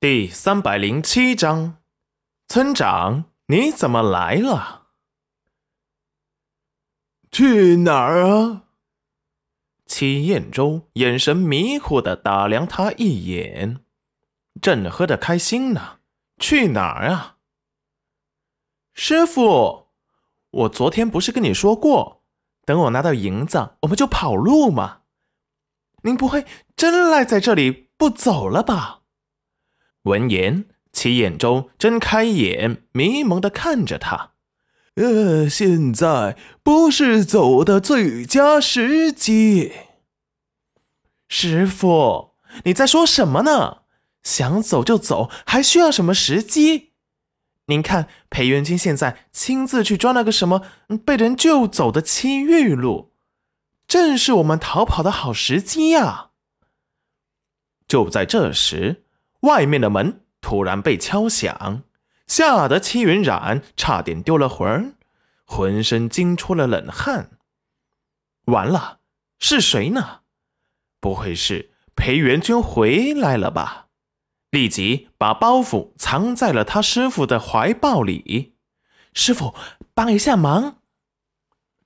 第三百零七章，村长，你怎么来了？去哪儿啊？戚彦周眼神迷糊的打量他一眼，正喝得开心呢。去哪儿啊？师傅，我昨天不是跟你说过，等我拿到银子，我们就跑路吗？您不会真赖在这里不走了吧？闻言，齐眼周睁开眼，迷蒙的看着他。呃，现在不是走的最佳时机。师傅，你在说什么呢？想走就走，还需要什么时机？您看，裴元君现在亲自去抓那个什么被人救走的七玉露，正是我们逃跑的好时机呀！就在这时。外面的门突然被敲响，吓得戚云染差点丢了魂儿浑身惊出了冷汗。完了，是谁呢？不会是裴元君回来了吧？立即把包袱藏在了他师傅的怀抱里。师傅，帮一下忙。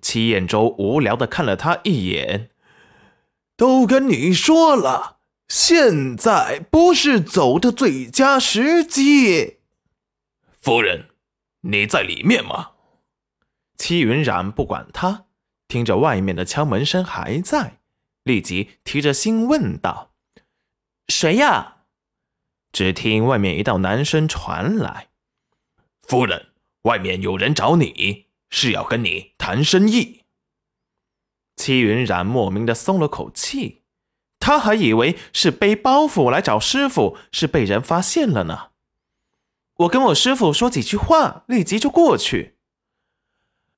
齐彦周无聊的看了他一眼，都跟你说了。现在不是走的最佳时机。夫人，你在里面吗？戚云染不管他，听着外面的敲门声还在，立即提着心问道：“谁呀？”只听外面一道男声传来：“夫人，外面有人找你，是要跟你谈生意。”戚云染莫名的松了口气。他还以为是背包袱来找师傅，是被人发现了呢。我跟我师傅说几句话，立即就过去。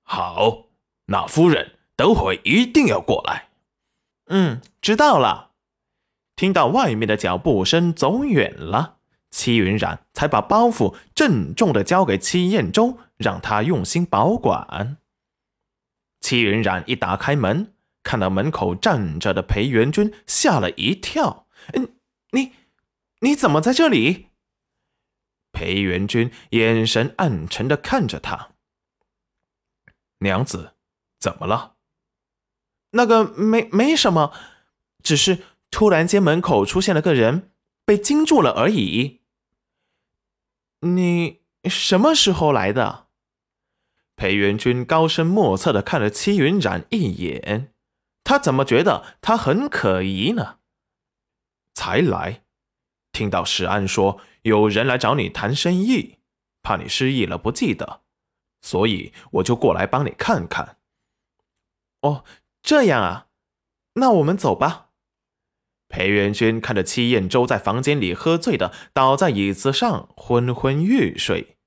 好，那夫人等会一定要过来。嗯，知道了。听到外面的脚步声走远了，戚云染才把包袱郑重的交给戚彦周，让他用心保管。戚云染一打开门。看到门口站着的裴元君，吓了一跳。嗯，你你怎么在这里？裴元君眼神暗沉的看着他。娘子，怎么了？那个没没什么，只是突然间门口出现了个人，被惊住了而已。你什么时候来的？裴元君高深莫测的看了戚云染一眼。他怎么觉得他很可疑呢？才来，听到石安说有人来找你谈生意，怕你失忆了不记得，所以我就过来帮你看看。哦，这样啊，那我们走吧。裴元君看着戚彦周在房间里喝醉的倒在椅子上昏昏欲睡，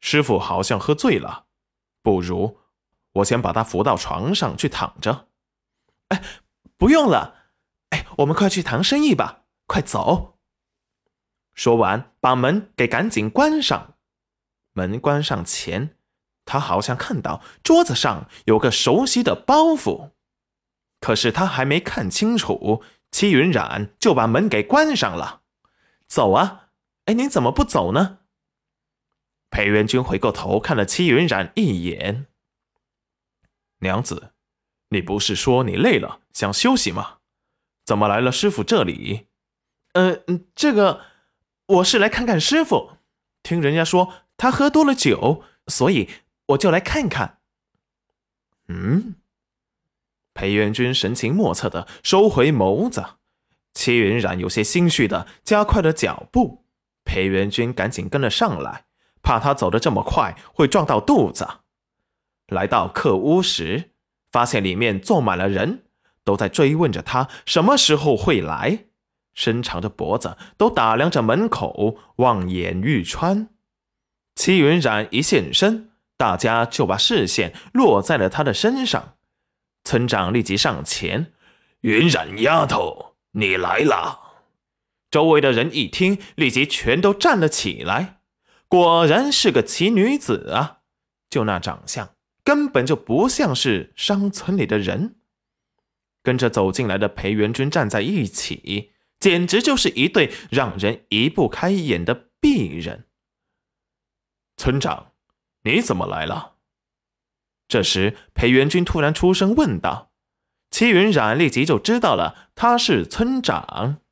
师傅好像喝醉了，不如我先把他扶到床上去躺着。哎，不用了，哎，我们快去谈生意吧，快走。说完，把门给赶紧关上。门关上前，他好像看到桌子上有个熟悉的包袱，可是他还没看清楚，戚云染就把门给关上了。走啊！哎，您怎么不走呢？裴元君回过头看了戚云染一眼，娘子。你不是说你累了想休息吗？怎么来了师傅这里？呃，这个我是来看看师傅，听人家说他喝多了酒，所以我就来看看。嗯，裴元君神情莫测的收回眸子，戚云染有些心虚的加快了脚步，裴元君赶紧跟了上来，怕他走得这么快会撞到肚子。来到客屋时。发现里面坐满了人，都在追问着他什么时候会来，伸长着脖子都打量着门口，望眼欲穿。戚云染一现身，大家就把视线落在了他的身上。村长立即上前：“云染丫头，你来了。”周围的人一听，立即全都站了起来。果然是个奇女子啊，就那长相。根本就不像是商村里的人。跟着走进来的裴元君站在一起，简直就是一对让人移不开眼的璧人。村长，你怎么来了？这时，裴元君突然出声问道。齐云染立即就知道了，他是村长。